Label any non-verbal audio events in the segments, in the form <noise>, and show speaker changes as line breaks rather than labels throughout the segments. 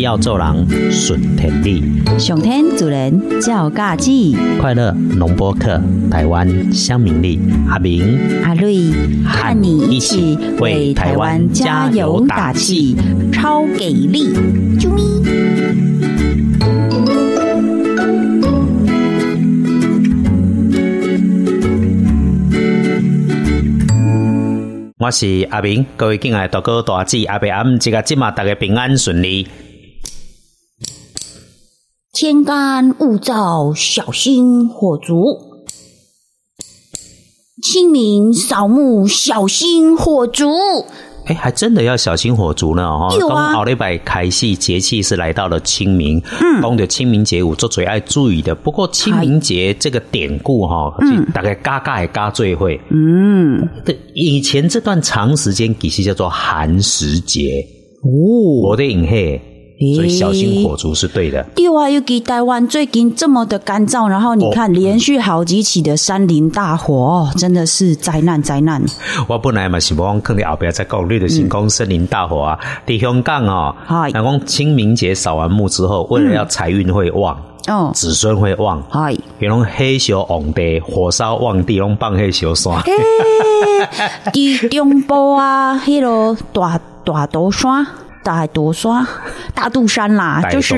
只要做人顺天理，
上天主人照家己，
快乐农播客，台湾乡民力，阿明、
阿瑞。和你一起为台湾加油打气，超给力！啾咪！
我是阿明，各位敬爱大哥大姐，阿伯阿姆，这个今嘛大家平安顺利。
天干物燥，小心火烛；清明扫墓，小心火烛。
哎，还真的要小心火烛呢！哈，
有啊
奥利百开戏节气是来到了清明，嗯，讲的清明节有做最爱注意的。不过清明节这个典故哈，嗯，大概嘎嘎也嘎最会，
嗯，
对，以前这段长时间其实叫做寒食节，
哦，
我的影黑，所以小心火烛是对的。
对啊，尤其台湾最近这么的干燥，然后你看连续好几起的山林大火，哦，真的是灾难灾难。
我本来嘛是望坑你后边再讲，你的星空森林大火啊，在香港哦，
嗨
那讲清明节扫完墓之后，为了要财运会旺，
哦，
子孙会旺，
嗨，
比如黑烧旺地，火烧旺地，拢放黑烧山。
诶，伫中部啊，迄落大大刀山、大多山、<laughs> 大肚山啦，就是，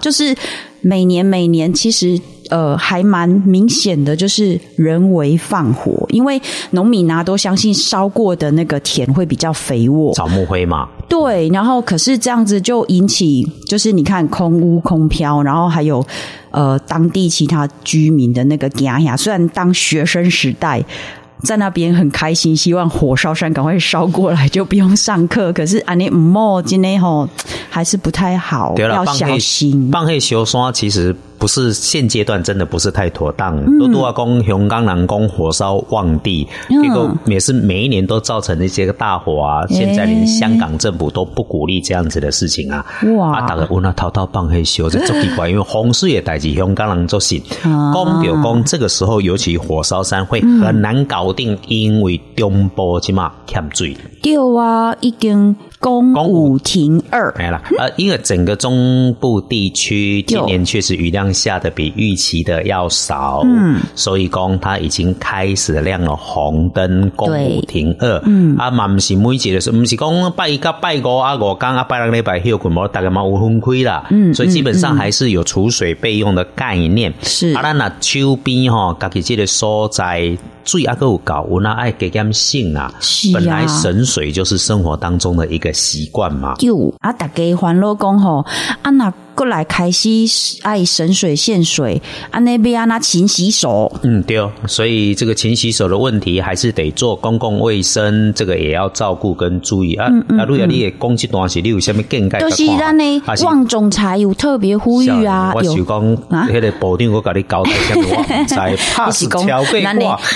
就是每年每年其实呃还蛮明显的，就是人为放火，因为农民啊都相信烧过的那个田会比较肥沃，
草木灰嘛，
对，然后可是这样子就引起，就是你看空屋空飘，然后还有呃当地其他居民的那个压呀。虽然当学生时代在那边很开心，希望火烧山赶快烧过来，就不用上课。可是安尼唔莫今天吼还是不太好，
对了，
要小心。
放黑烧山其实不是现阶段真的不是太妥当。
嗯
多多啊，讲香港人讲火烧旺地，
嗯
结果也是每一年都造成一些个大火啊。现在连香港政府都不鼓励这样子的事情啊。
哇
啊，大家问他滔滔放黑烧，这足奇怪，因为洪水也代志香港人做信。
啊
讲就讲，这个时候尤其火烧山会很难搞定，因为中部起码欠水。
对啊，已经公五停二，
没了，呃，因为整个中部地区今年确实雨量下的比预期的要少，嗯，所以讲它已经开始亮了红灯，公五停二，嗯，啊，嘛不是每节的时候，不是讲拜一到拜五啊，五天啊，拜两个礼拜休困，无大概嘛有分开啦，嗯，所以基本上还是有储水备用的概念，
是
啊，咱那手边吼，家己这个所在。水啊，还有高我那，爱加点性啊。
是啊
本来神水就是生活当中的一个习惯嘛。
就啊，大家烦恼讲吼，啊那过来开始爱省水限水，安那边啊那勤洗手，
嗯，对哦，所以这个勤洗手的问题还是得做公共卫生，这个也要照顾跟注意啊。啊，如果你也讲这段是你有什么见解？
就是咱呢汪总裁有特别呼吁啊，
我想讲，那个部长我跟你交代什么，我在，怕是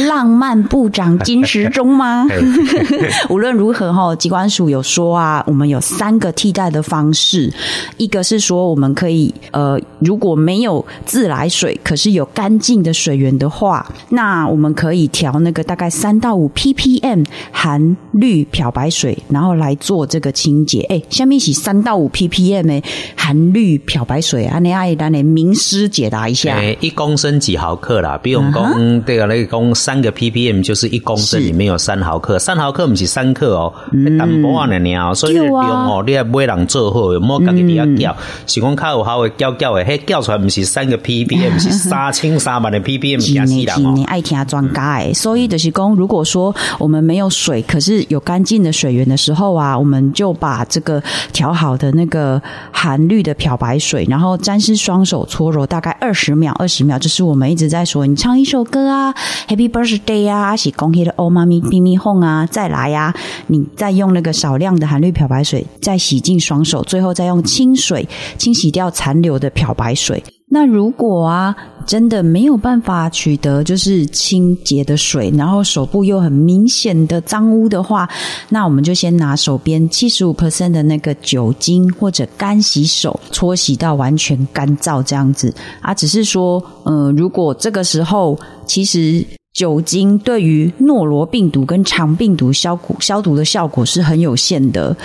<laughs>
浪漫部长金时中吗？<laughs> <laughs> 无论如何哈，机关署有说啊，我们有三个替代的方式，一个是说我们可以呃，如果没有自来水，可是有干净的水源的话，那我们可以调那个大概三到五 ppm 含氯漂白水，然后来做这个清洁。哎，下面是三到五 ppm 的含氯漂白水啊，你爱咱的名师解答一下。
一公升几毫克啦？比如讲这个那讲三个 ppm 就是一公升里面有三毫克，三毫克不是三克哦，淡薄啊呢哦，所以量哦，你要买人做好，莫家己底下叫，是讲较有效的叫叫的，迄叫出来不是三个 ppm，<laughs> 是三千三万的 ppm，吓死人哦。
你爱听专家诶，所以就是讲，如果说我们没有水，可是有干净的水源的时候啊，我们就把这个调好的那个含氯的漂白水，然后沾湿双手搓揉大概二十秒，二十秒，就是我们一直在说，你唱一首歌啊，Happy Birthday 啊，是恭喜的哦妈咪咪咪哄啊，再来呀、啊，你再用那个少量的含氯漂白水再洗净双手，最后再用清水清洗。洗掉残留的漂白水。那如果啊，真的没有办法取得就是清洁的水，然后手部又很明显的脏污的话，那我们就先拿手边七十五 percent 的那个酒精或者干洗手搓洗到完全干燥这样子啊。只是说，呃，如果这个时候其实酒精对于诺罗病毒跟肠病毒消毒消毒的效果是很有限的。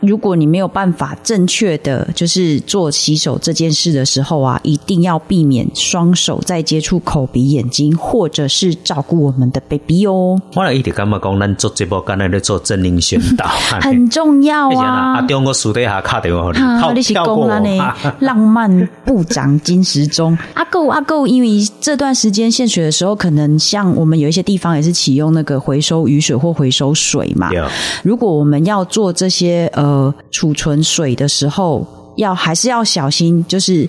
如果你没有办法正确的就是做洗手这件事的时候啊，一定要避免双手再接触口鼻眼睛，或者是照顾我们的 baby 哦。
我一直感觉讲，咱做这波刚才在做真灵宣导，<laughs>
很重要啊。
阿中国树底下卡电话，
好，你是讲了呢？<laughs> 浪漫部长金时中，<laughs> 阿够阿够，因为这段时间献血的时候，可能像我们有一些地方也是启用那个回收雨水或回收水嘛。如果我们要做这些呃。呃，储存水的时候要还是要小心，就是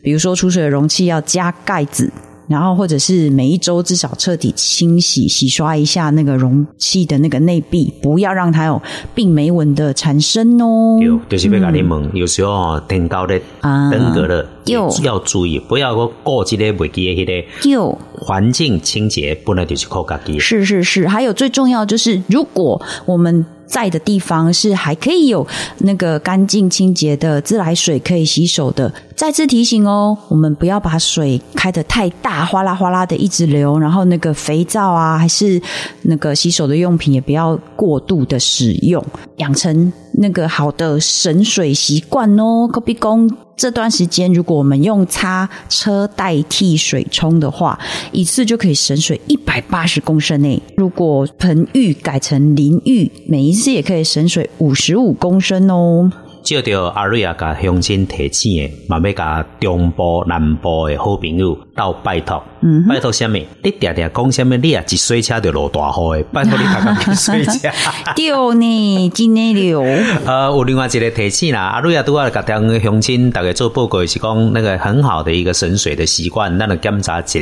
比如说储水的容器要加盖子，然后或者是每一周至少彻底清洗、洗刷一下那个容器的那个内壁，不要让它有病霉纹的产生哦。
有，就是别搞你们有时候天高的登革的，有要注意，不要过过这些危机的迄个。有环境清洁不能就是靠家己。
是是是，还有最重要就是，如果我们。在的地方是还可以有那个干净清洁的自来水可以洗手的。再次提醒哦，我们不要把水开得太大，哗啦哗啦的一直流。然后那个肥皂啊，还是那个洗手的用品，也不要过度的使用，养成那个好的省水习惯哦。隔壁工。这段时间，如果我们用擦车代替水冲的话，一次就可以省水一百八十公升诶。如果盆浴改成淋浴，每一次也可以省水五十五公升哦。
接着阿瑞亚甲乡亲提醒诶，慢慢甲中部、南部诶好朋友到拜托，拜托什么？你嗲嗲讲什么？你啊，一水车就落大雨诶，拜托你大家别水车。<laughs>
对呢，真诶流。<laughs>
呃，有另外一个提醒啦，阿瑞亚都要甲两个乡亲大家做报告，是讲那个很好的一个省水的习惯，咱来检查一下，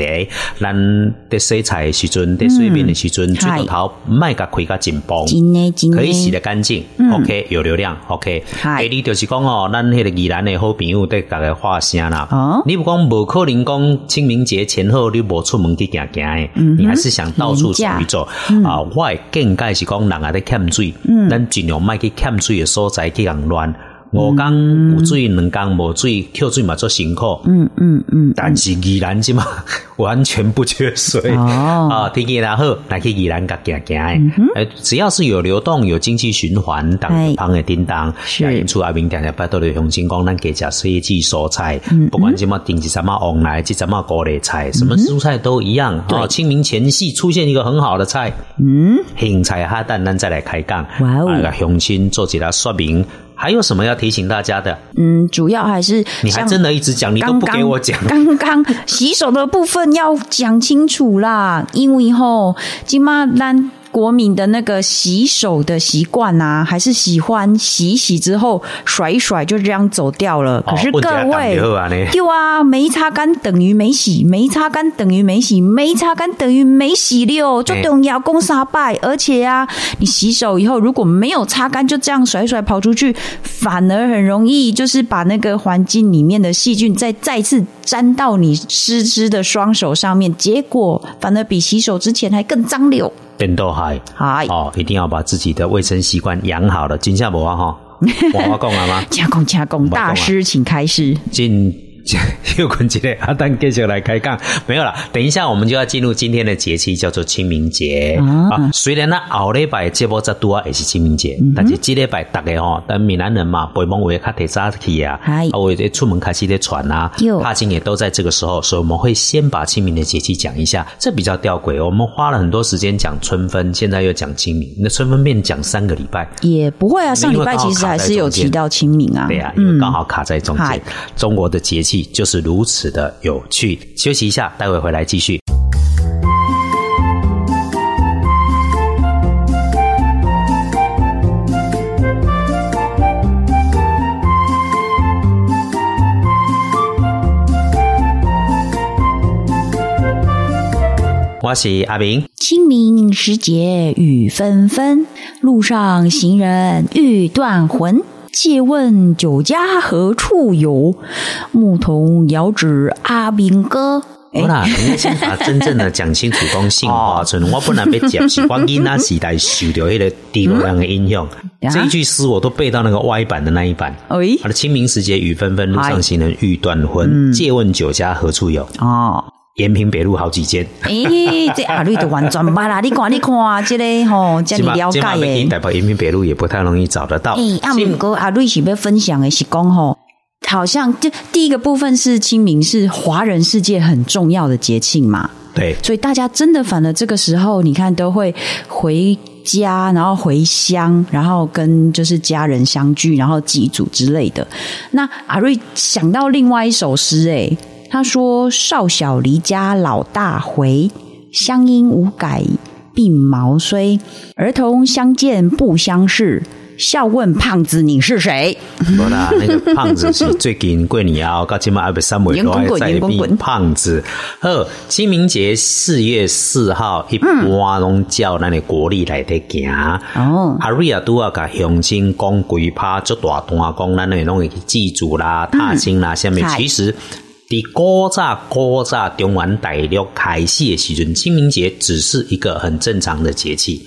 咱的水彩时阵，在水面的时阵，水龙头卖甲开甲紧绷，可以洗得干净。OK，有流量。OK。你就是讲哦，咱迄个宜兰的好朋友在大家话声啦。哦，你不讲无可能讲清明节前后你无出门去行行诶，你还是想到处走一走啊？我更介是讲人啊在欠水，咱尽量卖去欠水的所在去人乱。我刚有水，两刚无水，跳水嘛做辛苦。嗯嗯嗯。但是宜兰即嘛 <laughs> 完全不缺水哦。啊，天气然好来去宜兰甲行行诶。只要是有流动、有经济循环，当旁的叮当，是出阿明定定拜托的雄心讲，咱给加水季蔬菜，不管什么顶级什么往来，即什么高丽菜，什么蔬菜都一样。哦，清明前夕出现一个很好的菜，嗯，芹菜哈蛋，咱再来开讲。哇哦，雄心做起来说明。还有什么要提醒大家的？
嗯，主要还是
你还真的一直讲，你都不给我讲。
刚刚洗手的部分要讲清楚啦，因为吼，今妈咱。国民的那个洗手的习惯呐，还是喜欢洗洗之后甩一甩就这样走掉了。可是各位，有啊，没擦干等于没洗，没擦干等于没洗，没擦干等于没洗溜，就等于要攻杀败。而且啊，你洗手以后如果没有擦干，就这样甩甩跑出去，反而很容易就是把那个环境里面的细菌再再次沾到你湿湿的双手上面，结果反而比洗手之前还更脏溜。
变都还
嗨
哦，一定要把自己的卫生习惯养好了。金夏伯啊哈，<laughs> 我讲了吗？
加工加工，大师请开始。
进。<laughs> 又困起来，阿丹继续来开杠，没有了。等一下，我们就要进入今天的节气，叫做清明节啊。虽然呢，后礼拜这波在多也是清明节，但是这礼拜大概哦，但闽南人嘛，北方为卡提早去啊，啊，为出门开始的船啊，踏青也都在这个时候，所以我们会先把清明的节气讲一下。这比较吊诡，我们花了很多时间讲春分，现在又讲清明，那春分变讲三个礼拜
也不会啊。上礼拜其实还是有提到清明啊，
对啊，因为刚好卡在中间。中国的节气。就是如此的有趣。休息一下，待会回来继续。我是阿明。
清明时节雨纷纷，路上行人欲断魂。借问酒家何处有？牧童遥指阿兵哥。
好啦，你先把真正的讲清楚。讲杏花村，我本来被讲是光阴那时代受掉那个帝国人的影响。这一句诗我都背到那个歪版的那一版。哎，好的，清明时节雨纷纷，路上行人欲断魂。借问酒家何处有？哦，延平北路好几间。<laughs>
哎，这阿瑞都完全白啦！你看，你看，这个吼，<laughs> 这里了解耶。
代表延平北路也不太容易找得到。
哎，阿明哥，阿瑞是要分享的是讲吼。好像就第一个部分是清明，是华人世界很重要的节庆嘛。
对，
所以大家真的反而这个时候，你看都会回家，然后回乡，然后跟就是家人相聚，然后祭祖之类的。那阿瑞想到另外一首诗，哎，他说：“少小离家老大回，乡音无改鬓毛衰。儿童相见不相识。”笑问胖子你是谁？
不啦，那个胖子是最近过年啊，到今嘛二百三尾都还在变胖子。呵，清明节四月四号，一般拢叫那个国历来的行。哦，阿瑞亚都要甲乡亲讲鬼趴做大段，讲咱那拢会去祭祖啦、踏青啦，下面其实。伫古早古早中原大陆开始的时阵，清明节只是一个很正常的节气。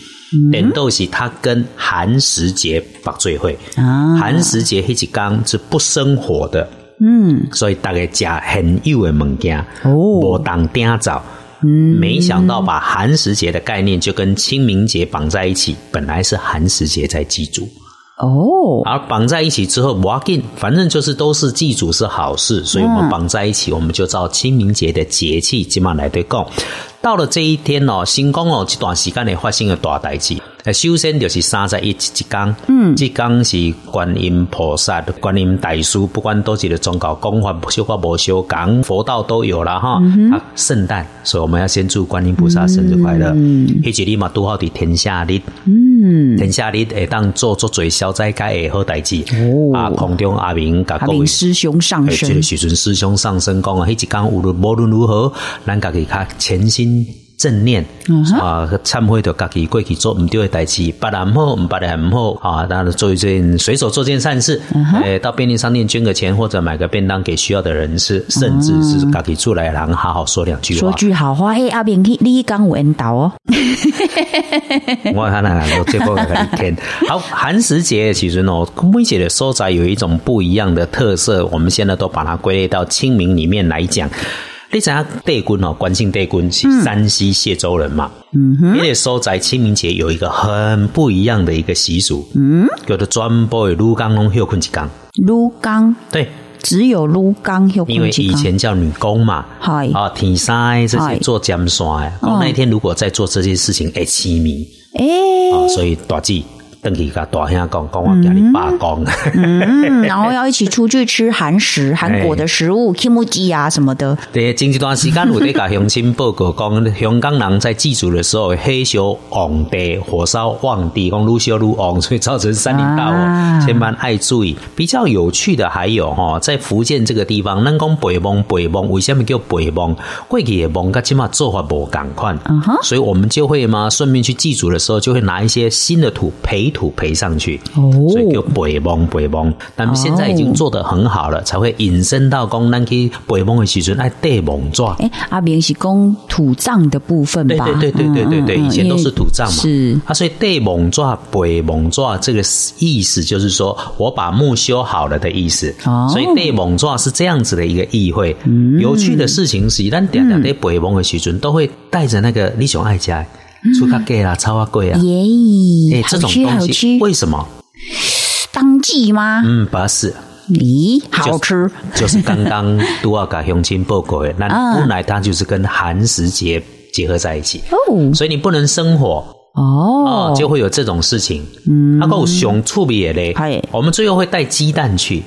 连豆是它跟寒食节绑最会啊，寒食节迄一天是不生火的，嗯，所以大家食很幼的物件哦，无当点早。嗯，没想到把寒食节的概念就跟清明节绑在一起，本来是寒食节在祭祖。哦，而绑在一起之后，walk in，反正就是都是祭祖是好事，所以我们绑在一起，我们就照清明节的节气，今晚来对供。到了这一天哦，新宫哦这段时间内发生了大代志。首先就是三十一一天，嗯，这天是观音菩萨、观音大师，不管多几的宗教讲法，修法不修，讲佛道都有了哈。啊，圣诞，所以我们要先祝观音菩萨生日快乐。嗯，迄日嘛拄好伫天下日，嗯，天下日会当做做最消灾解的好代志。哦，啊，空中阿明甲各位
师兄上升，
这个时阵师兄上身讲啊，迄一天无论无论如何，咱家己较全心。正念啊，忏悔的家己过去做唔对的代志，别人好，别人唔好啊，当然做一件随手做件善事，诶，到便利商店捐个钱或者买个便当给需要的人吃，甚至是家己出来人好好说两句话，
说句好话，嘿，阿炳，你你讲有引导哦。
我看了我最后一天，<laughs> 好，寒食节其实呢，每节的所在有一种不一样的特色，我们现在都把它归类到清明里面来讲。你知影帝君哦，关姓帝君是山西谢州人嘛？嗯哼，因为收在清明节有一个很不一样的一个习俗，嗯，叫做专播鹿刚龙休困一缸。
鹿刚？
对，
只有鹿刚休
因为以前叫女工嘛，
嗨。
啊，天山这些做尖山，讲那一天如果在做这些事情，哎，凄迷，哎，啊，所以大忌。登去甲大兄讲，讲我家里罢工，
然后要一起出去吃韩食、韩国的食物，kimchi 啊什么的。
对，近一段时间我得甲乡亲报告讲，香港人在祭祖的时候，黑烧旺地，火烧旺地，讲愈烧愈旺，所以造成山林大火，千万爱注意。比较有趣的还有哈，在福建这个地方，咱讲北梦北梦，为什么叫北梦？过去的梦，甲起码做法无赶快，嗯哼，所以我们就会嘛，顺便去祭祖的时候，就会拿一些新的土培。土培上去，所以叫北蒙北蒙。但现在已经做得很好了，才会引申到讲咱去北蒙的时阵爱地蒙抓。
哎，阿明是讲土葬的部分吧？
对对对对对对对，以前都是土葬嘛。
是
啊，所以地蒙抓北蒙抓这个意思就是说我把墓修好了的意思。哦，所以地蒙抓是这样子的一个意会。有趣的事情是，咱点点在北蒙的时阵都会带着那个李雄爱家。出卡贵啦，超啊贵啊！
耶，
哎，这种东西为什么？
当季吗？
嗯，不是。
咦，好吃？
就是刚刚都要给乡亲报告的，那 <laughs> 本来它就是跟寒食节结合在一起哦，所以你不能生火哦，就会有这种事情。嗯，阿够熊处理也嘞，我们最后会带鸡蛋去，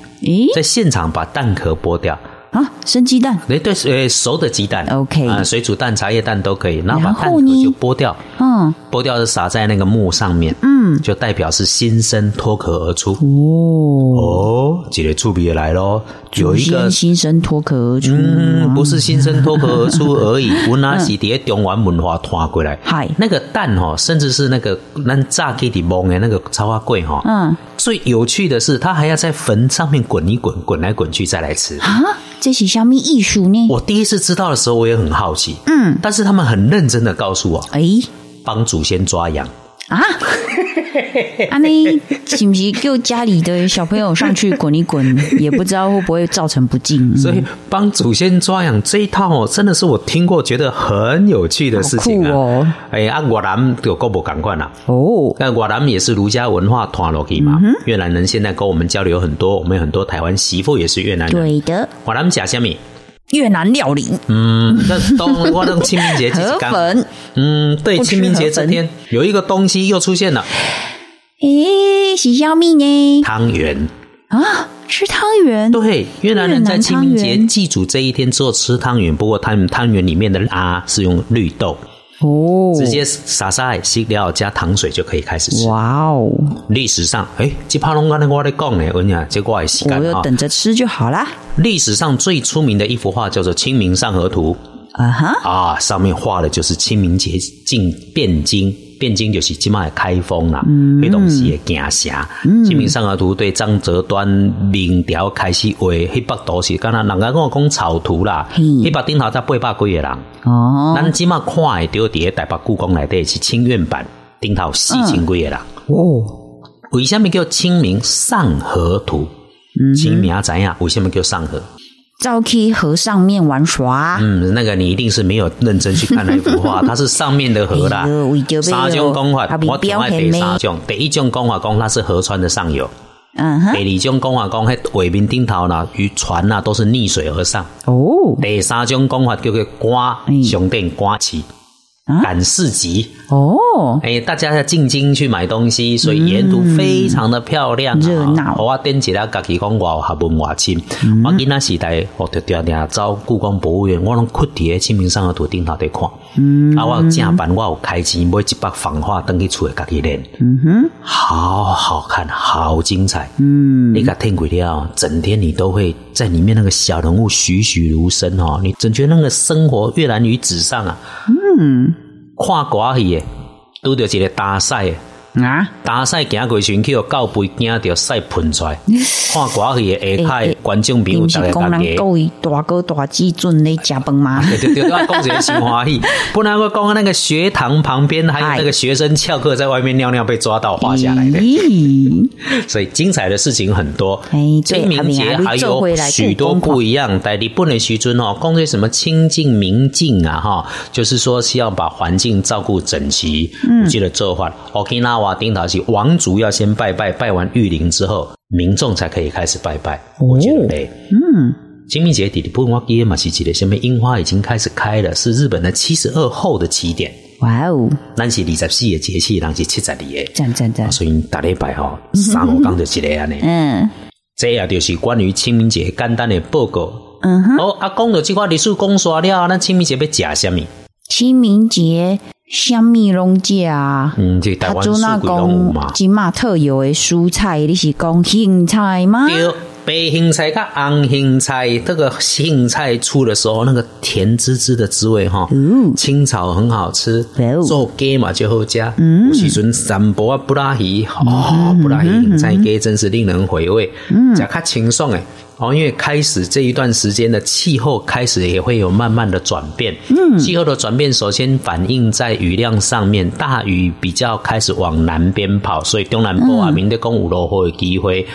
在现场把蛋壳剥掉。
啊，生鸡蛋？
哎，对，呃，熟的鸡蛋
，OK，
啊，水煮蛋、茶叶蛋都可以，然后把蛋壳就剥掉，嗯，嗯，剥掉就撒在那个木上面，嗯，就代表是新生脱壳而出。哦。哦，几个触笔来喽，
有一个新生脱壳而出，
嗯，不是新生脱壳而出而已，<laughs> 我拿是叠中原文化传过来。嗨，那个蛋哈，甚至是那个那炸鸡的蒙的那个超花贵哈，嗯，最有趣的是，它还要在坟上面滚一滚，滚来滚去再来吃啊。
这是虾米艺术呢？
我第一次知道的时候，我也很好奇。嗯，但是他们很认真的告诉我，哎，帮祖先抓羊啊。
啊，你是不是叫家里的小朋友上去滚一滚？也不知道会不会造成不敬。<laughs>
所以帮祖先抓痒这一套哦，真的是我听过觉得很有趣的事情啊！哎，啊，越南有够不赶快啦！哦，那越南也是儒家文化传落去嘛。越南人现在跟我们交流很多，我们有很多台湾媳妇也是越南人。
对的，
越南假虾米？
越南料理。
嗯，那东我等清明节
河粉。
嗯，对，清明节这天有一个东西又出现了。
诶，是小米呢？
汤圆
啊，吃汤圆。
对，越南人在清明节祭祖这一天之后吃汤圆，不过他们汤圆里面的啊是用绿豆哦，直接撒撒洗料加糖水就可以开始吃。哇哦！历史上，哎，吉帕龙刚才我在讲呢，我讲这我也洗干
我就等着吃就好啦。
历史上最出名的一幅画叫做《清明上河图》啊哈啊，上面画的就是清明节进汴京。汴京就是起码开封啦，迄当时诶京城。清明上河图对张择端明朝开始画，迄幅图是敢若人家跟我讲草图啦，迄幅顶头才八百几个人。哦，咱即卖看的丢伫台北故宫内底是清苑版，顶头四千几个人。哦，为什么叫清明上河图？清明知影？为什么叫上河？
早去河上面玩耍。
嗯，那个你一定是没有认真去看那幅画，它是上面的河啦。沙江讲法，我另外第三种，第一种讲法讲它是河川的上游。嗯哼。第二种讲法讲，迄尾面顶头呢，渔船呐都是逆水而上。哦。第三种讲法叫做刮熊电刮起。赶市集哦，哎，大家在进京去买东西，所以沿途非常的漂亮
热闹。
我点起了，家己讲我学文化亲。我囡仔时代，我就定定走故宫博物院，我拢哭伫清明上河图顶头在看。嗯，啊，我正版我有开钱买一百仿画，登去厝里家己练。嗯哼，好好看，好精彩。嗯，你个听鬼了，整天你都会在里面那个小人物栩栩如生哦，你总觉得那个生活跃然于纸上啊。嗯。看歌戏诶，拄着一个大赛诶。啊！大赛行过去，去到杯惊着屎喷出来。<laughs> 看歌戏诶下台观众朋友大家讲
人各位大哥大姐准咧食饭吗？
对对对，我讲一个新欢喜。不然我讲那个学堂旁边还有那个学生翘课在外面尿尿被抓到画下来的。所以精彩的事情很多。清明节还有许多不一样。在日本的时尊哦，讲些什么清净明净啊哈，就是说是要把环境照顾整齐。嗯，记得做法。OK 那。哇！顶头是王族要先拜拜，拜完玉灵之后，民众才可以开始拜拜。我觉得嘞，嗯，清明节底的不光耶嘛是记得，下面樱花已经开始开了，是日本的七十二后的起点。哇哦！那是二十四的节气，那是七十二的。
赞赞赞！
所以大礼拜吼，三五讲就一个安尼。嗯，这也就是关于清明节简单的报告。嗯哼。哦，阿公的这块历史讲煞了，咱清明节要食什么？
清明节。香米龙啊，
嗯，这台湾蔬果龙嘛，
金马特有的蔬菜，你是讲青菜吗？
对，白青菜跟红青菜，这个青菜出的时候，那个甜滋滋的滋味哈，清炒很好吃，做鸡嘛就好加，嗯，有时阵三波啊布拉鱼，哦，布拉鱼青菜鸡真是令人回味，嗯，食较清爽诶。哦，因为开始这一段时间的气候开始也会有慢慢的转变，嗯，气候的转变首先反映在雨量上面，大雨比较开始往南边跑，所以东南部啊，明天公五楼会有机会。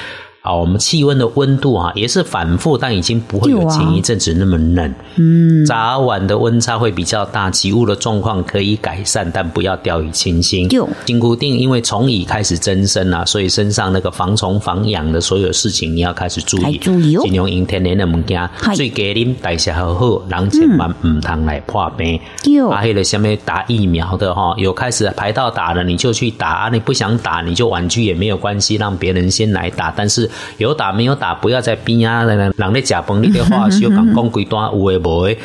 啊，我们气温的温度啊，也是反复，但已经不会有前一阵子那么冷。嗯，早晚的温差会比较大，起雾的状况可以改善，但不要掉以轻心。金固定，因为虫蚁开始增生了，所以身上那个防虫防痒的所有事情，你要开始注意。
注意哦。
尽量用天然的物件，最给啉代谢好好，人千万唔通来破病。有。啊，迄个下面打疫苗的哈，有开始排到打了，你就去打；你不想打，你就婉拒也没有关系，让别人先来打。但是有打没有打，不要在边啊，人人咧假崩你的话，小讲讲几段有诶无诶，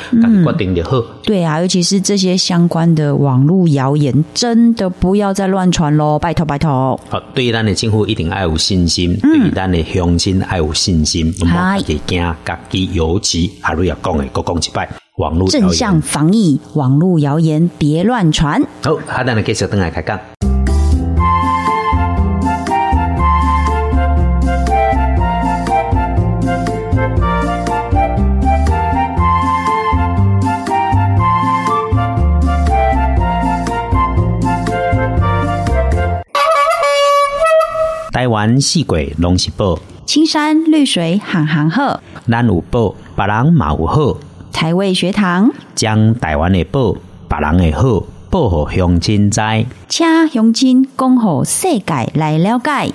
决定就好。
对啊，尤其是这些相关的网络谣言，真的不要再乱传喽，拜托拜托。
好，对咱的政府一定要有信心，对咱的乡亲要有信心，唔好自己惊，家己尤其阿瑞要讲诶，各讲一拜。网络
正向防疫，网络谣言别乱传。
好，下等你继续等来开讲。台湾四季拢是宝，
青山绿水行行好，
咱有宝，别人嘛有好。
台味学堂。
将台湾的宝，别人的好，报给乡亲知，
请乡亲讲好世界来了解。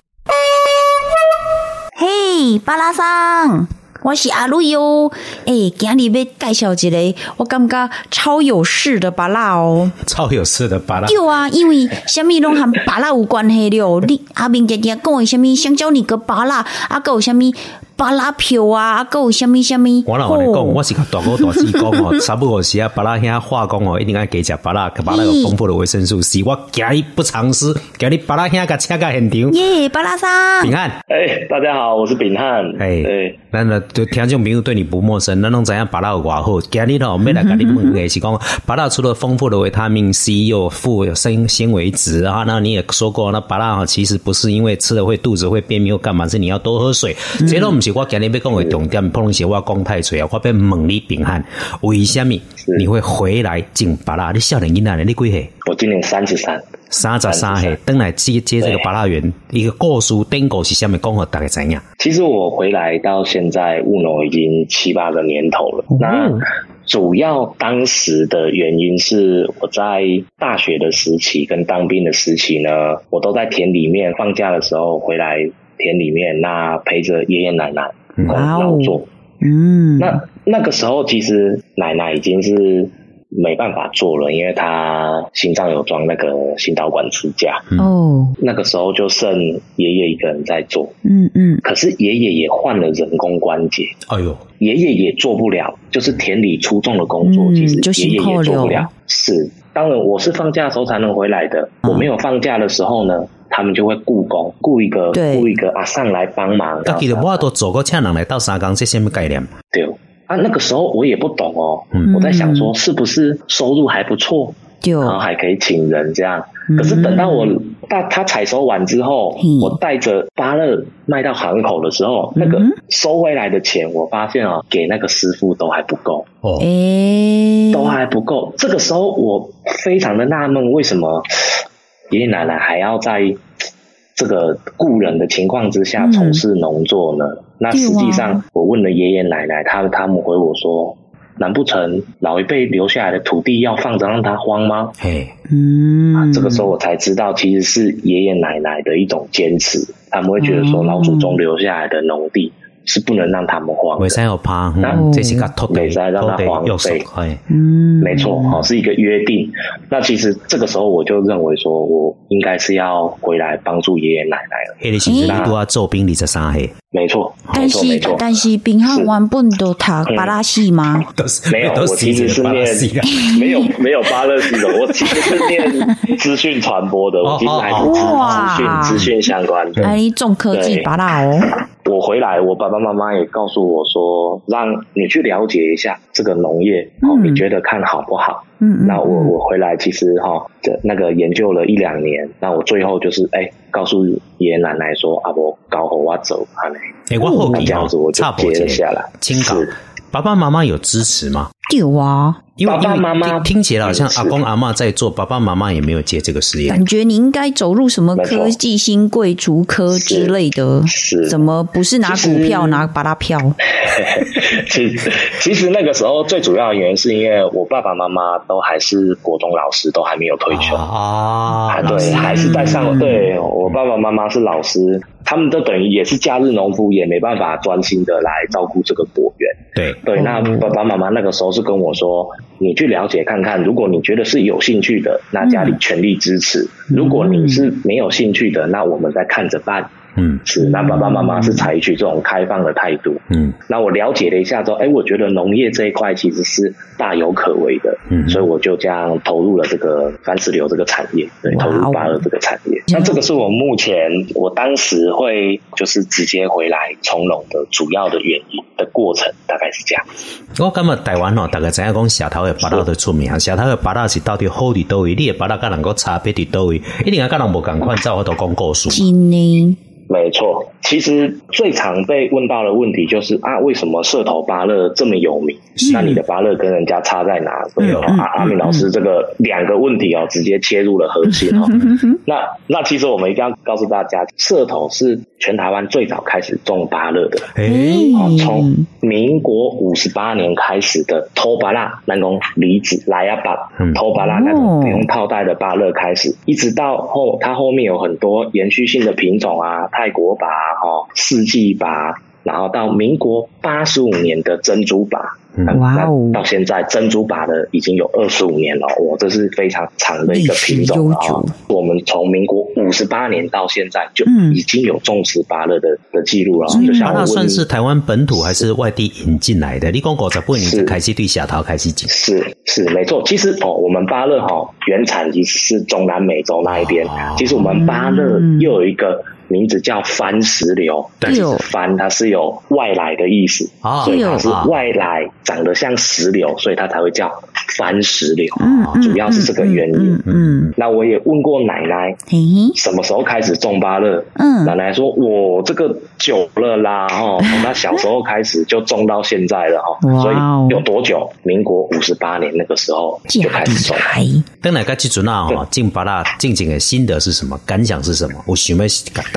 嘿，巴拉桑，我是阿瑞哟。哎，今日要介绍一个，我感觉超有事的巴拉哦。
超有事的巴拉。
有啊，因为虾米拢和巴拉有关系了。<laughs> 你阿明姐姐讲的虾米香蕉你个巴拉，阿有虾米？巴拉票啊，还有虾米虾米？
我老话你讲，我是个大哥大姐讲哦，<laughs> 差不多是啊，巴拉遐化工哦，一定要给食巴拉，巴拉有丰富的维生素 C。我今日不尝试，今日巴拉遐个车个现场。
耶，巴拉桑，
平汉，
哎，大家好，我是炳汉。哎，
那那就听众朋友对你不陌生，那拢知影巴拉有偌好。今日哦，没来跟你问的是讲，巴拉除了丰富的维他命 C，又富有纤纤维质啊。那你也说过，那巴拉其实不是因为吃了会肚子会便秘或干嘛，是你要多喝水。这都不是我今日要讲的重点，不能写我讲太水啊！我被猛力平汉，为什么你会回来进巴拉？你少年囡仔，你几岁？
我今年三十三，
三十三岁，等来接接这个巴拉园，一个故事典故是下面？讲和大家怎样？
其实我回来到现在务农已经七八个年头了。那主要当时的原因是我在大学的时期跟当兵的时期呢，我都在田里面放假的时候回来田里面，那陪着爷爷奶奶。劳作，嗯，那那个时候其实奶奶已经是没办法做了，因为他心脏有装那个心导管支架。哦，那个时候就剩爷爷一个人在做。嗯嗯，可是爷爷也换了人工关节。哎呦，爷爷也做不了，就是田里出重的工作，其实爷爷也做不了。是，当然我是放假的时候才能回来的。我没有放假的时候呢？他们就会雇工，雇一个，雇一个啊上来帮忙。
他其实我都做过请人来到沙岗，这什么概念？
对啊，那个时候我也不懂哦。我在想说，是不是收入还不错，然后还可以请人这样？可是等到我大他采收完之后，我带着芭乐卖到港口的时候，那个收回来的钱，我发现啊，给那个师傅都还不够哦，都还不够。这个时候我非常的纳闷，为什么？爷爷奶奶还要在这个雇人的情况之下从事农作呢？那实际上，我问了爷爷奶奶，他他们回我说：“难不成老一辈留下来的土地要放着让他荒吗？”嘿，嗯，这个时候我才知道，其实是爷爷奶奶的一种坚持，他们会觉得说老祖宗留下来的农地。是不能让他们荒，
为啥要怕？
那
这是个托
没在让他荒废，嗯，没错，好是一个约定。那其实这个时候我就认为说，我应该是要回来帮助爷爷奶奶了。
黑的其实你都要做兵你这三黑，
没错，
但是但是兵汉完本都读巴拉西吗？
没有，我其实是念没有没有巴勒西的，我其实是念资讯传播的，我其实还是资讯资讯相关的，
哎，重科技巴拉哦。
我回来，我爸爸妈妈也告诉我说，让你去了解一下这个农业，哦，你觉得看好不好？嗯，那我我回来其实哈，这那个研究了一两年，那我最后就是哎，告诉爷爷奶奶说，阿伯搞好我走，阿嘞，
哎，我后
这样子我就接了下来，
是。爸爸妈妈有支持吗？
有啊，
因为爸爸妈妈
听起来好像阿公阿妈在做，爸爸妈妈也没有接这个事业。
感觉你应该走入什么科技新贵族科之类的，是？怎么不是拿股票拿巴拉票？<laughs>
其实其实那个时候最主要的原因是因为我爸爸妈妈都还是国中老师，都还没有退休啊。对，还是在上。对我爸爸妈妈是老师。他们都等于也是假日农夫，也没办法专心的来照顾这个果园。
对
对，那爸爸妈妈那个时候是跟我说：“你去了解看看，如果你觉得是有兴趣的，那家里全力支持；如果你是没有兴趣的，那我们再看着办。”嗯，是。那爸爸妈妈是采取这种开放的态度。嗯，那我了解了一下之后，哎，我觉得农业这一块其实是大有可为的。嗯，所以我就这样投入了这个番石榴这个产业，对，投入八二这个产业。那这个是我目前我当时会就是直接回来从农的主要的原因的过程，大概是这样。
我感觉台湾哦，大概怎样讲，小头的芭乐都出名，小头的芭乐是到底好伫多位，你的芭乐跟人个差别伫多位，一定要跟人无共款，照我都讲故事。
没错，其实最常被问到的问题就是啊，为什么社头芭乐这么有名？那你的芭乐跟人家差在哪？对哦，阿阿明老师这个两个问题哦，直接切入了核心哦。那那其实我们一定要告诉大家，社头是全台湾最早开始种芭乐的。哎，从民国五十八年开始的托巴拉南宫离子来亚巴托巴拉那种不用套袋的芭乐开始，一直到后它后面有很多延续性的品种啊。泰国拔哈四季拔，然后到民国八十五年的珍珠拔。哇哦！到现在珍珠拔的已经有二十五年了，哇，这是非常长的一个品种啊。我们从民国五十八年到现在就已经有种植芭乐的的记录了。
芭乐算是台湾本土还是外地引进来的？你讲过十八年开始对小桃开始进，
是是没错。其实哦，我们芭乐哈原产其实是中南美洲那一边。其实我们芭乐又有一个。名字叫番石榴，但是番它是有外来的意思，所以它是外来长得像石榴，所以它才会叫番石榴。嗯，主要是这个原因。嗯，那我也问过奶奶，什么时候开始种芭乐？嗯，奶奶说我这个久了啦，哦，从她小时候开始就种到现在了，<laughs> 哈，所以有多久？民国五十八年那个时候就开始种。
等哪个记住那哈，种芭乐进进的心得是什么？感想是什么？我想要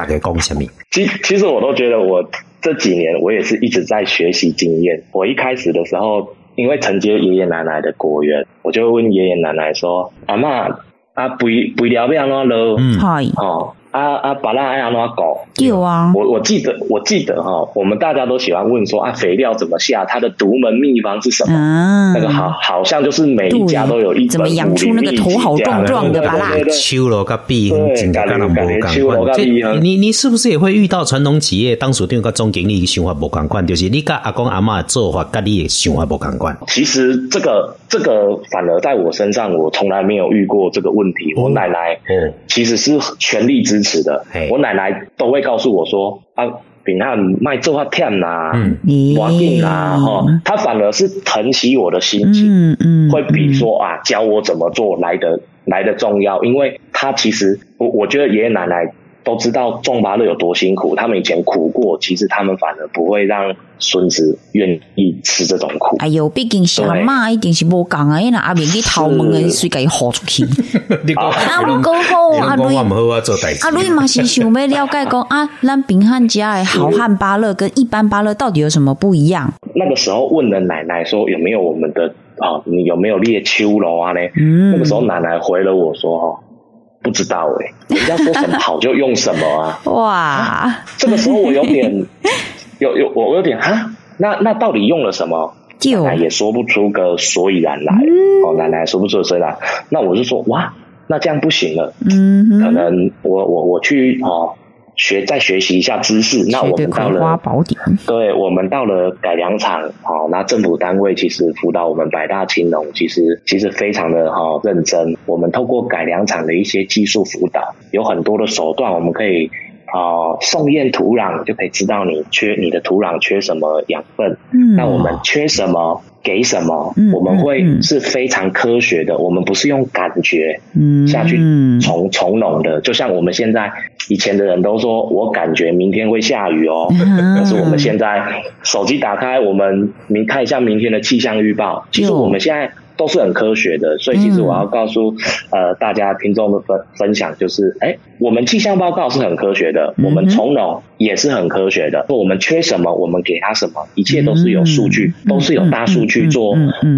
大概讲什么？
其其实我都觉得，我这几年我也是一直在学习经验。我一开始的时候，因为承接爷爷奶奶的果园，我就问爷爷奶奶说：“阿妈，啊，肥肥料要安怎落？嗯，哦。”啊啊，把那爱安怎搞？
有啊，
我我记得我记得哈，我们大家都喜欢问说啊，肥料怎么下？它的独门秘方是什么？那个好，好像就是每一家都有一
怎么养出那个头好壮壮的巴拉？
秋罗个碧亨，真的跟人无共款。你你是不是也会遇到传统企业当属对个总经理想法无共款？就是你跟阿公阿妈做法，跟你的想法无共款。
其实这个这个反而在我身上，我从来没有遇过这个问题。我奶奶嗯，其实是全力支。持的，我奶奶都会告诉我说啊，比那卖这块片呐，瓦定啊，哈，他反而是疼惜我的心情，嗯嗯，会比说啊教我怎么做来的来的重要，因为他其实我我觉得爷爷奶奶。都知道种芭乐有多辛苦，他们以前苦过，其实他们反而不会让孙子愿意吃这种苦。
哎呦，毕竟小妈一定是无讲啊，因为阿明去偷门的，谁给伊豁出去？<laughs> 阿不够好，阿瑞阿瑞嘛是想要了解讲啊，咱平汉家的好汉芭乐跟一般芭乐到底有什么不一样？
那个时候问了奶奶说有没有我们的啊，你有没有猎秋楼啊呢？那个时候奶奶回了我说哈。不知道哎，人家说什么好就用什么啊！<laughs> 哇，这个时候我有点有有我有点哈，那那到底用了什么？奶奶也说不出个所以然来。哦，奶奶说不出个所以然。那我就说哇，那这样不行了。嗯，可能我我我去哦。学再学习一下知识，那我们到了对，我们到了改良场，好，那政府单位其实辅导我们百大青农，其实其实非常的哈认真。我们透过改良场的一些技术辅导，有很多的手段，我们可以啊送验土壤，就可以知道你缺你的土壤缺什么养分，嗯，那我们缺什么。给什么？我们会是非常科学的，我们不是用感觉下去从从容的。就像我们现在以前的人都说我感觉明天会下雨哦，可是我们现在手机打开，我们明看一下明天的气象预报，其实我们现在。都是很科学的，所以其实我要告诉呃大家听众的分分享就是，哎，我们气象报告是很科学的，我们从容也是很科学的。我们缺什么，我们给他什么，一切都是有数据，都是有大数据做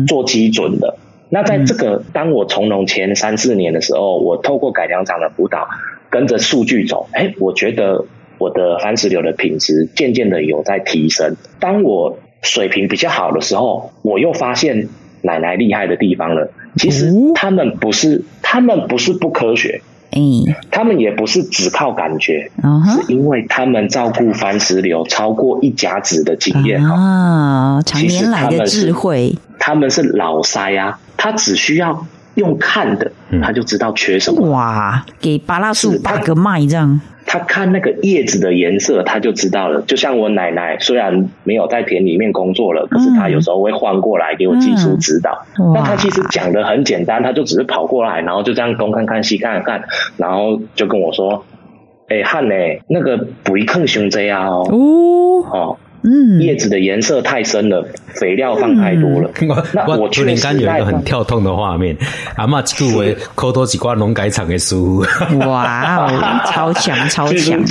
做基准的。那在这个当我从容前三四年的时候，我透过改良场的辅导，跟着数据走，哎，我觉得我的番石榴的品质渐渐的有在提升。当我水平比较好的时候，我又发现。奶奶厉害的地方了，其实他们不是，他们不是不科学，
嗯，
他们也不是只靠感觉，是因为他们照顾番石榴超过一甲子的经验哈。
啊，常年来的
他们是
智慧，
他们是老塞啊，他只需要用看的，他就知道缺什么。
哇，给巴拉树
是
八个麦这样，
他看那个叶子的颜色，他就知道了。就像我奶奶，虽然没有在田里面工作了，可是她有时候会换过来给我技术指导。那她其实讲的很简单，她就只是跑过来，然后就这样东看看西看看，然后就跟我说：“哎、汉呢、那个不一坑熊这样哦，
哦，
哦，
嗯，
叶子的颜色太深了，肥料放太多了。那
我
我
突然间有一个很跳痛的画面，阿嬷这句话口头几挂农改场的书，
哇哦，<laughs> 超强超强，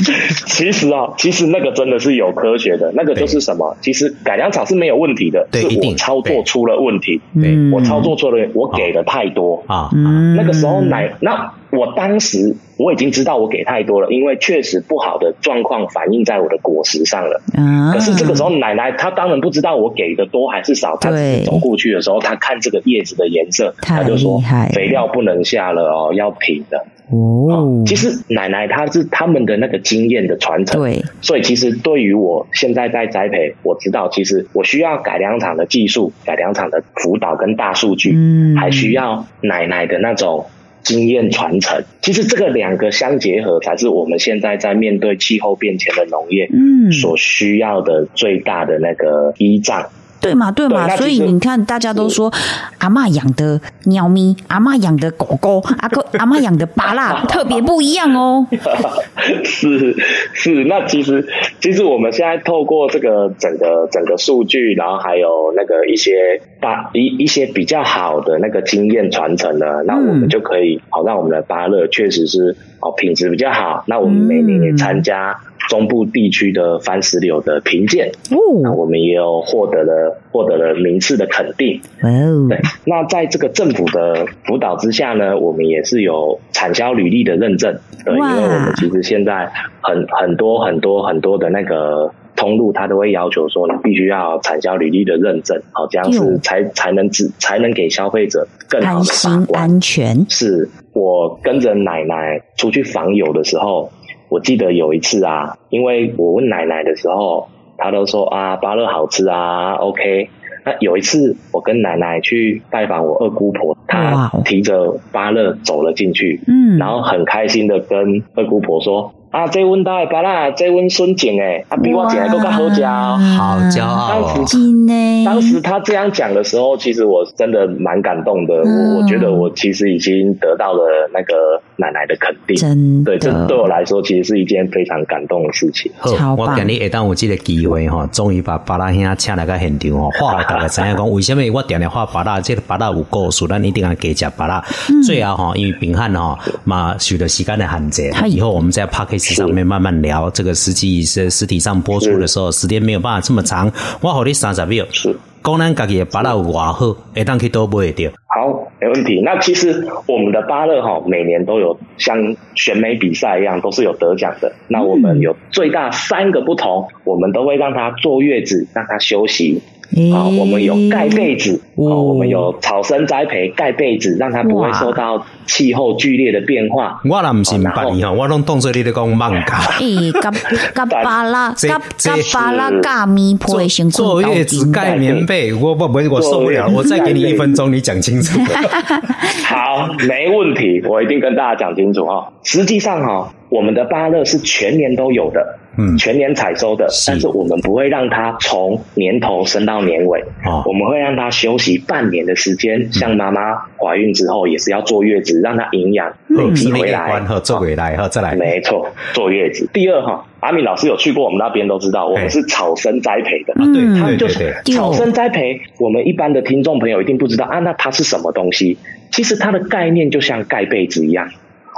其实啊，其实那个真的是有科学的，那个就是什么？其实改良场是没有问题的，是
对一定。
我操作出了问题。
对。
我操作出了，我给的太多。
啊，
嗯，
那个时候奶，那我当时我已经知道我给太多了，因为确实不好的状况反映在我的果实上了。
啊，
可是这个时候奶奶她当然不知道我给的多还是少，
对
是走过去的时候，她看这个叶子的颜色，她就说肥料不能下了哦，要平的。
哦，
其实奶奶她是他们的那个经验的传承，
对，
所以其实对于我现在在栽培，我知道其实我需要改良场的技术、改良场的辅导跟大数据，
嗯。
还需要奶奶的那种经验传承。其实这个两个相结合，才是我们现在在面对气候变迁的农业
嗯，
所需要的最大的那个依仗。
对嘛对嘛，
对
所以你看，大家都说阿嬷养的喵咪，阿嬷养的狗狗，阿哥 <laughs> 阿嬷养的巴拉 <laughs> 特别不一样哦。<laughs>
是是，那其实其实我们现在透过这个整个整个数据，然后还有那个一些巴一一些比较好的那个经验传承呢，那我们就可以好让我们的巴乐确实是哦品质比较好。那我们每年也参加中部地区的番石榴的评鉴，那
哦，
我们也有获得了获得了名次的肯定。
哇哦。
对，那在这个政府的辅导之下呢，我们也是有产销履历的认证。对，因为我们其实现在很很多很多很多的那个通路，它都会要求说你必须要产销履历的认证，好，这样子才才能只才能给消费者更好
安
的把
心
关。
安全，
是我跟着奶奶出去访友的时候，我记得有一次啊，因为我问奶奶的时候，她都说啊，芭乐好吃啊，OK。那有一次，我跟奶奶去拜访我二姑婆，她
哦
提着芭乐走了进去，
嗯
然后很开心的跟二姑婆说：“啊，这温带芭乐，这温孙景诶，啊比我捡的更加好吃哦。”
好骄傲哦，
金呢？
当时他这样讲的时候，其实我真的蛮感动的。
嗯
我我觉得我其实已经得到了那个奶奶的肯定。
真
对，这对我来说其实是一件非常感动的事情。
超
好，
棒
我今日下当有这个机会哈，终于把巴拉兄请来个现场哦，话来大家知影讲，<laughs> 为什么我定定画巴拉？这个巴拉有故事，咱一定要加食巴拉。最后哈，因为平汉吼嘛受到时间的限制
嗨，
以后我们在 p a e 上面慢慢聊。这个实际是实体上播出的时候，时间没有办法这么长，我好你三十秒。
是
讲咱家己的巴拉有偌好，会当去倒买得到。
好，没问题。那其实我们的芭乐哈，每年都有像选美比赛一样，都是有得奖的。那我们有最大三个不同，我们都会让它坐月子，让它休息。啊，我们有盖被子，
哦
哦，我们有草生栽培盖被子，让它不会受到气候剧烈的变化。
我那不是唔
哦然后
捌伊吼，我拢当做你咧讲梦假。<laughs>
诶，甲甲巴拉，<laughs>
这
甲甲巴拉嘎咪婆的先
坐月子盖棉被，我不不，我受不了，我再给你一分钟，你讲清楚。<laughs>
好，没问题，我一定跟大家讲清楚哈。实际上哈，我们的芭乐是全年都有的，
嗯
全年采收的，但是我们不会让它从年头升到年尾，
哦
我们会让它休息半年的时间。像妈妈怀孕之后也是要坐月子，让它营养累积回来
关。好，做回来，后再来。
没错，坐月子。第二哈，阿敏老师有去过我们那边都知道，我们是草生栽培的。
啊，对
嗯
对对
它就是，草生栽培，我们一般的听众朋友一定不知道啊，那它是什么东西？其实它的概念就像盖被子一样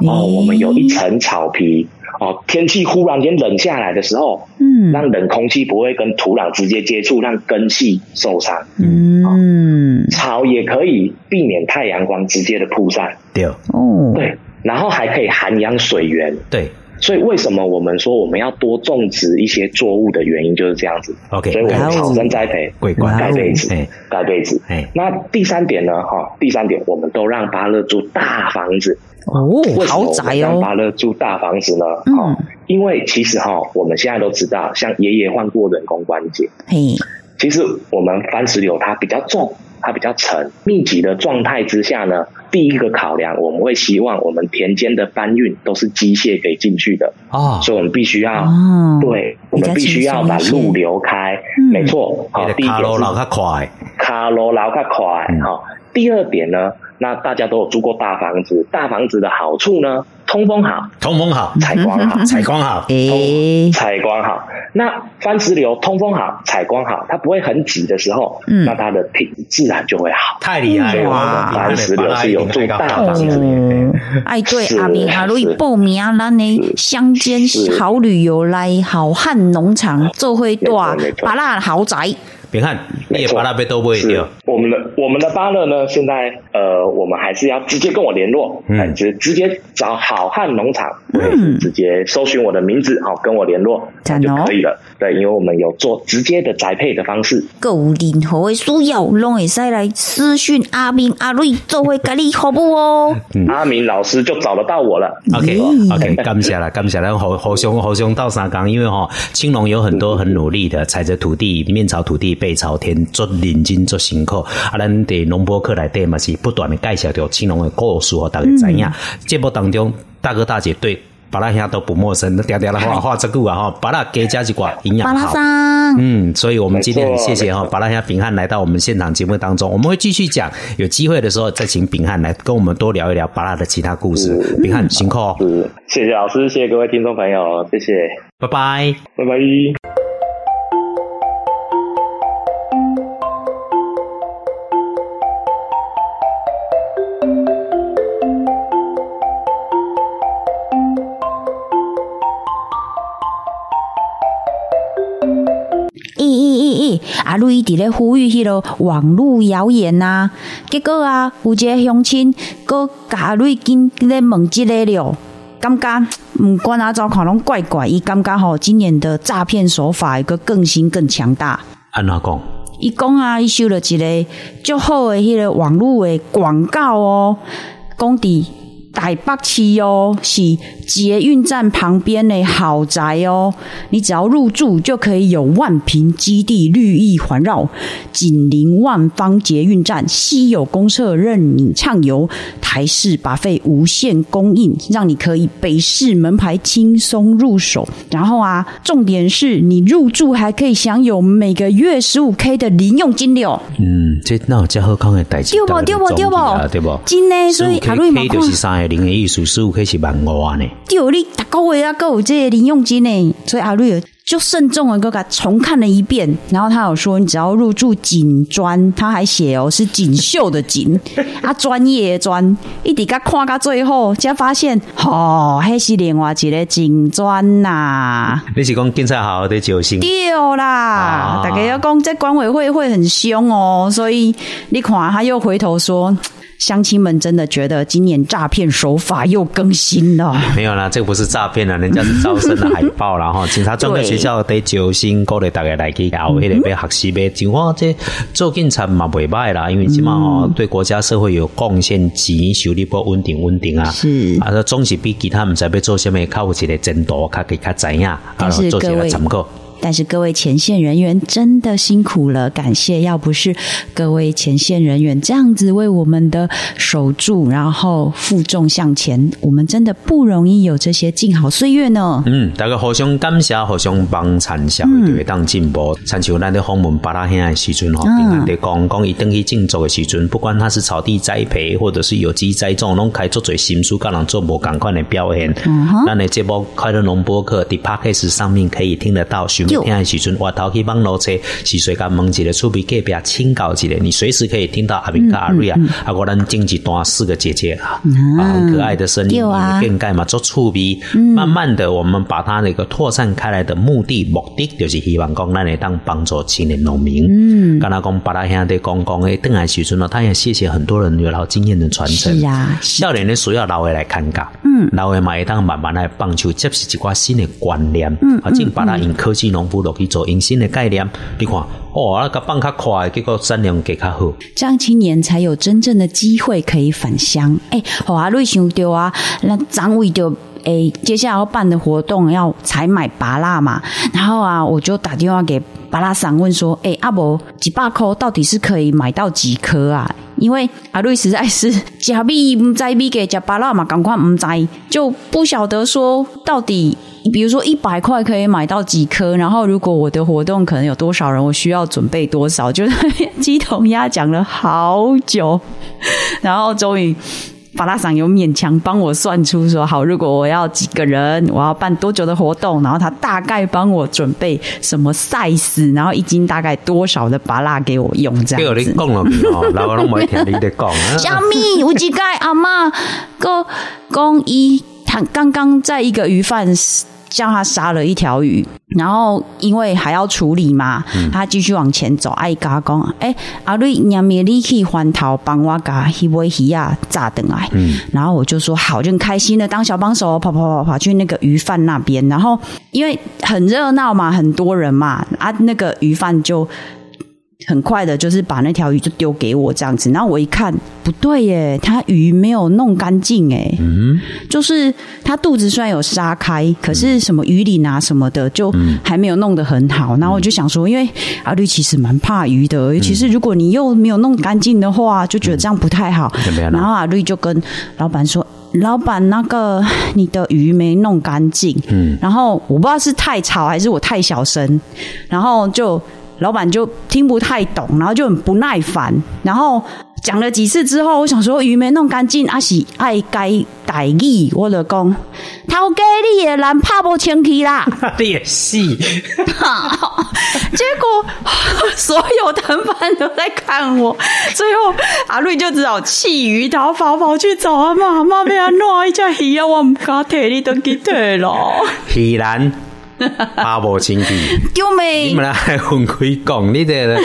哦，我们有一层草皮哦，天气忽然间冷下来的时候，
嗯
让冷空气不会跟土壤直接接触，让根系受伤。
嗯
草也可以避免太阳光直接的曝晒，
对
哦，
对，然后还可以涵养水源。
对，
所以为什么我们说我们要多种植一些作物的原因就是这样子。
OK，
所以我们草根栽培，盖被子，盖被子。那第三点呢？哈，第三点，我们都让巴乐住大房子。
哦，豪宅
哦！让巴乐住大房子呢？哦，因为其实哈，我们现在都知道，像爷爷换过人工关节。嘿，其实我们番石榴它比较重。它比较沉，密集的状态之下呢，第一个考量我们会希望我们田间的搬运都是机械可以进去的。啊，所以我们必须要，对，我们必须要把路留开，没错，好，第一点是卡
罗拉快，
卡罗拉快快，好，第二点呢，那大家都有住过大房子，大房子的好处呢？通风好，
通风好，
采光好，
采光好，<laughs>
诶，采光好。那番石榴通风好，采光好，它不会很挤的时候，嗯，那它的品质自然就会好。
太厉害了！
番石榴是有做大房子。
哎，对，阿明阿瑞报名那呢乡间好旅游来好汉农场做会大巴拉豪宅。
别看，你也巴拉被都不会掉。
我们的我们的巴乐呢，现在呃，我们还是要直接跟我联络，嗯，直直接找好汉农场，嗯，直接搜寻我的名字，好，跟我联络就可以了。对，因为我们有做直接的宅配的方式。
够任何的需要，拢会使来私讯阿明阿瑞，做会给你服务哦。
阿明老师就找得到我了。
OK OK，感谢了，感谢了，好好兄好兄到三岗，因为哈青龙有很多很努力的踩着土地，面朝土地背朝天，做认真做辛苦。啊，咱伫农博课来对嘛是不断的介绍着青龙的故事和大家知影。节目当中，大哥大姐对。巴拉虾都不陌生，那嗲嗲的话话这个啊哈，巴拉给加几寡营养好，嗯，所以我们今天很谢谢哈，巴拉虾炳汉来到我们现场节目当中，我们会继续讲，有机会的时候再请炳汉来跟我们多聊一聊巴拉的其他故事。炳汉辛苦，
谢谢老师，谢谢各位听众朋友，谢谢，
拜拜，
拜拜。
阿瑞伫咧呼吁迄个网络谣言呐，结果啊，有一个乡亲搁甲阿瑞紧咧问即个了，感觉 <tsk> 毋管哪怎看拢怪怪，伊感觉吼今年的诈骗手法一个更新更强大。
安怎讲？
伊讲啊，伊收了一个足好的迄个网络诶广告哦，讲伫。台北市哦，是捷运站旁边的豪宅哦。你只要入住，就可以有万平基地绿意环绕，紧邻万方捷运站，稀有公厕任你畅游，台式把费无限供应，让你可以北市门牌轻松入手。然后啊，重点是你入住还可以享有每个月十五 K 的零用金流。
嗯，这那有加贺康的代志，
对不对不对不
对不？
真的，所以卡瑞
嘛看。零的意思，十五可以是万五啊呢。
对，你大个月啊，够有这些零用金呢，所以阿瑞就慎重的给他重看了一遍。然后他有说，你只要入住锦砖，他还写哦是锦绣的锦 <laughs> 啊，专业专，一直甲看到最后，才发现哦，还是另外一个锦砖呐。
你是讲警察好的救星？
对啦，大家要讲在管委会会很凶哦，所以你看他又回头说。乡亲们真的觉得今年诈骗手法又更新了？
没有啦，这个不是诈骗了，人家是招生的海报然后警察专科学校得九星，鼓励大家来去搞，迄个要学习呗。情况这做警察嘛袂歹啦，因为起码哦对国家社会有贡献，钱收入不稳定稳定啊。
是
啊，总是比其他唔知要做什么，靠一个程度，较给较知影，然后做一个参考。
但是各位前线人员真的辛苦了，感谢！要不是各位前线人员这样子为我们的守住，然后负重向前，我们真的不容易有这些静好岁月呢。
嗯，大家互相感谢，互相帮衬，社会就会当进步。参像咱的访问巴拉兄的时阵，哈，平安的讲讲伊登去静坐的时阵，不管他是草地栽培或者是有机栽种，拢开做最心思，甲人做无共款的表现。嗯哼，咱的节目快乐农播客，伫 p a c k a g e 上面可以听得到。听的时阵，我头去网络车，是谁甲问一个厝边隔壁请教一个，你随时可以听到阿明跟阿瑞啊，啊，我咱经济段四个姐姐啊，很可爱的声音，变盖嘛做厝边，慢慢的，我们把它那个扩散开来的目的目的，就是希望讲咱会当帮助青年农民。嗯，跟他讲，把他兄弟讲讲诶，邓来时阵呢，他也谢谢很多人有老经验的传承。
是啊，
少年的需要老的来看教。嗯，老的嘛会当慢慢来帮助接受一寡新的观念。嗯，啊，尽把它用科技农夫落去做迎新的概念。你看，哦，那个放较快，结果产量给较好，
这样青年才有真正的机会可以返乡。哎，好啊，瑞想丢啊，那张伟就。诶，接下来要办的活动要采买拔蜡嘛，然后啊，我就打电话给拔蜡商问说，诶，阿伯几百颗到底是可以买到几颗啊？因为阿瑞实在是假币唔在币给假巴拉嘛，赶快唔在，就不晓得说到底，比如说一百块可以买到几颗，然后如果我的活动可能有多少人，我需要准备多少，就是 <laughs> 鸡同鸭讲了好久，然后终于。法拉桑有勉强帮我算出说好，如果我要几个人，我要办多久的活动，然后他大概帮我准备什么 size，然后一斤大概多少的巴拉给我用这样子。
讲了哦，老我拢没听你的讲。
小米，有几盖阿妈个公一，他刚刚在一个鱼贩。叫他杀了一条鱼，然后因为还要处理嘛，他继续往前走。阿姨跟他讲：“哎，阿瑞，你咪你去还头帮我噶一尾鱼啊炸等来。”然后我就说：“好，就很开心的当小帮手，跑跑跑跑去那个鱼贩那边。然后因为很热闹嘛，很多人嘛，啊，那个鱼贩就。”很快的，就是把那条鱼就丢给我这样子，然后我一看不对耶，他鱼没有弄干净哎，嗯，就是他肚子虽然有杀开，可是什么鱼鳞啊什么的就还没有弄得很好，然后我就想说，因为阿绿其实蛮怕鱼的，尤其是如果你又没有弄干净的话，就觉得这样不太好。然后阿绿就跟老板说：“老板，那个你的鱼没弄干净。”嗯，然后我不知道是太吵还是我太小声，然后就。老板就听不太懂，然后就很不耐烦，然后讲了几次之后，我想说鱼没弄干净，阿喜爱该逮意，我的公，头家你也难怕不清气啦，
你 <laughs> 也是，结
果所有同伴都在看我，最后阿瑞就只好弃鱼逃跑，跑去找阿妈，阿妈被他弄一只鱼啊，我唔敢提你都给退了，
鱼然。<laughs> 八婆亲戚，
丢没？
你们还很可以讲，你这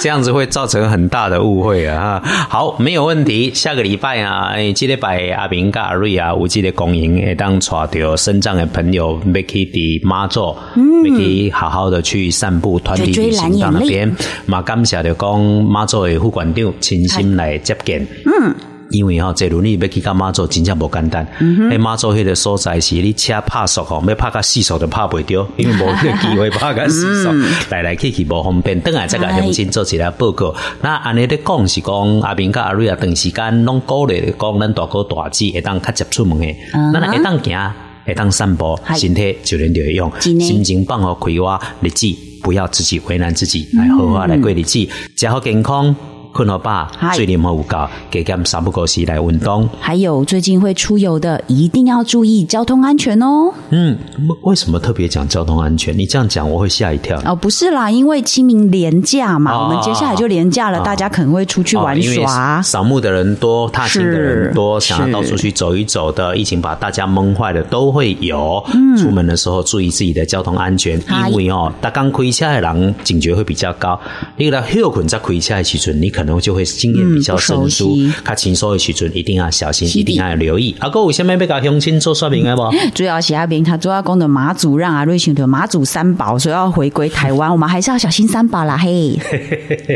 这样子会造成很大的误会啊！好，没有问题。下个礼拜啊，哎，记得拜阿明、阿瑞啊，有记得公营会当带着身障的朋友，Mickey 的妈祖，Mickey 好好的去散步，团体旅行到那边。马感谢的讲妈祖的副馆长亲心来接见。嗯。因为吼，这轮你要去干妈祖真正无简单。哎，妈祖迄个所在是你车拍速吼，要拍个四速都拍不掉，<laughs> 因为无个机会拍个四速，来来去去无方便。等下再甲乡亲做一下报告。那安尼咧讲是讲阿明甲阿瑞啊，长时间拢鼓励讲咱大哥大姐会当较接出门诶，咱会当行，会当散步，身体就能就会用，心情放好开花，日子不要自己为难自己，来好好来过日子，食好健康。困了吧？最近冇搞，给他们三不过时来运动。
还有最近会出游的，一定要注意交通安全哦。
嗯，为什么特别讲交通安全？你这样讲我会吓一跳。
哦，不是啦，因为清明廉假嘛，我们接下来就廉假了，大家可能会出去玩耍。
扫墓的人多，踏青的人多，想要到处去走一走的，疫情把大家蒙坏了都会有。出门的时候注意自己的交通安全，因为哦，他刚开车的人警觉会比较高。你个后困在开车的时阵，你可能。然后就会经验比较生疏，他请所有时阵一定要小心，一定要留意。阿哥，有下面要甲乡亲做说明的不？
主要是阿明他主要讲的马祖让阿瑞想到马祖三宝，所以要回归台湾，我们还是要小心三宝啦嘿。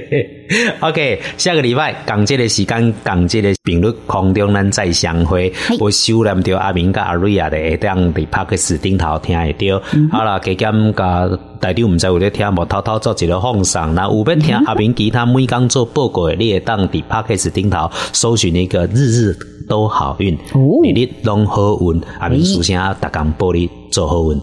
<laughs>
OK，下个礼拜港节的时间，港节的频率空中咱再相会。我收揽到阿明跟阿瑞亚的，当伫帕克斯顶头听会到。好了，加减甲。大家唔知有咧听无，偷偷做一个放送。那有要听阿明其他每工做报告的，你会当伫 p a r k e 顶头搜寻一个日日都好运，日日拢好运。阿明首先大讲玻璃做好运，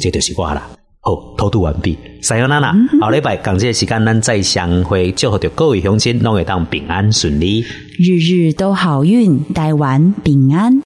这就是我啦。好，偷渡完毕，三幺娜娜，好礼拜，感谢时间，咱再相会，祝福着各位乡亲拢会当平安顺利，
日日都好运，台湾平安。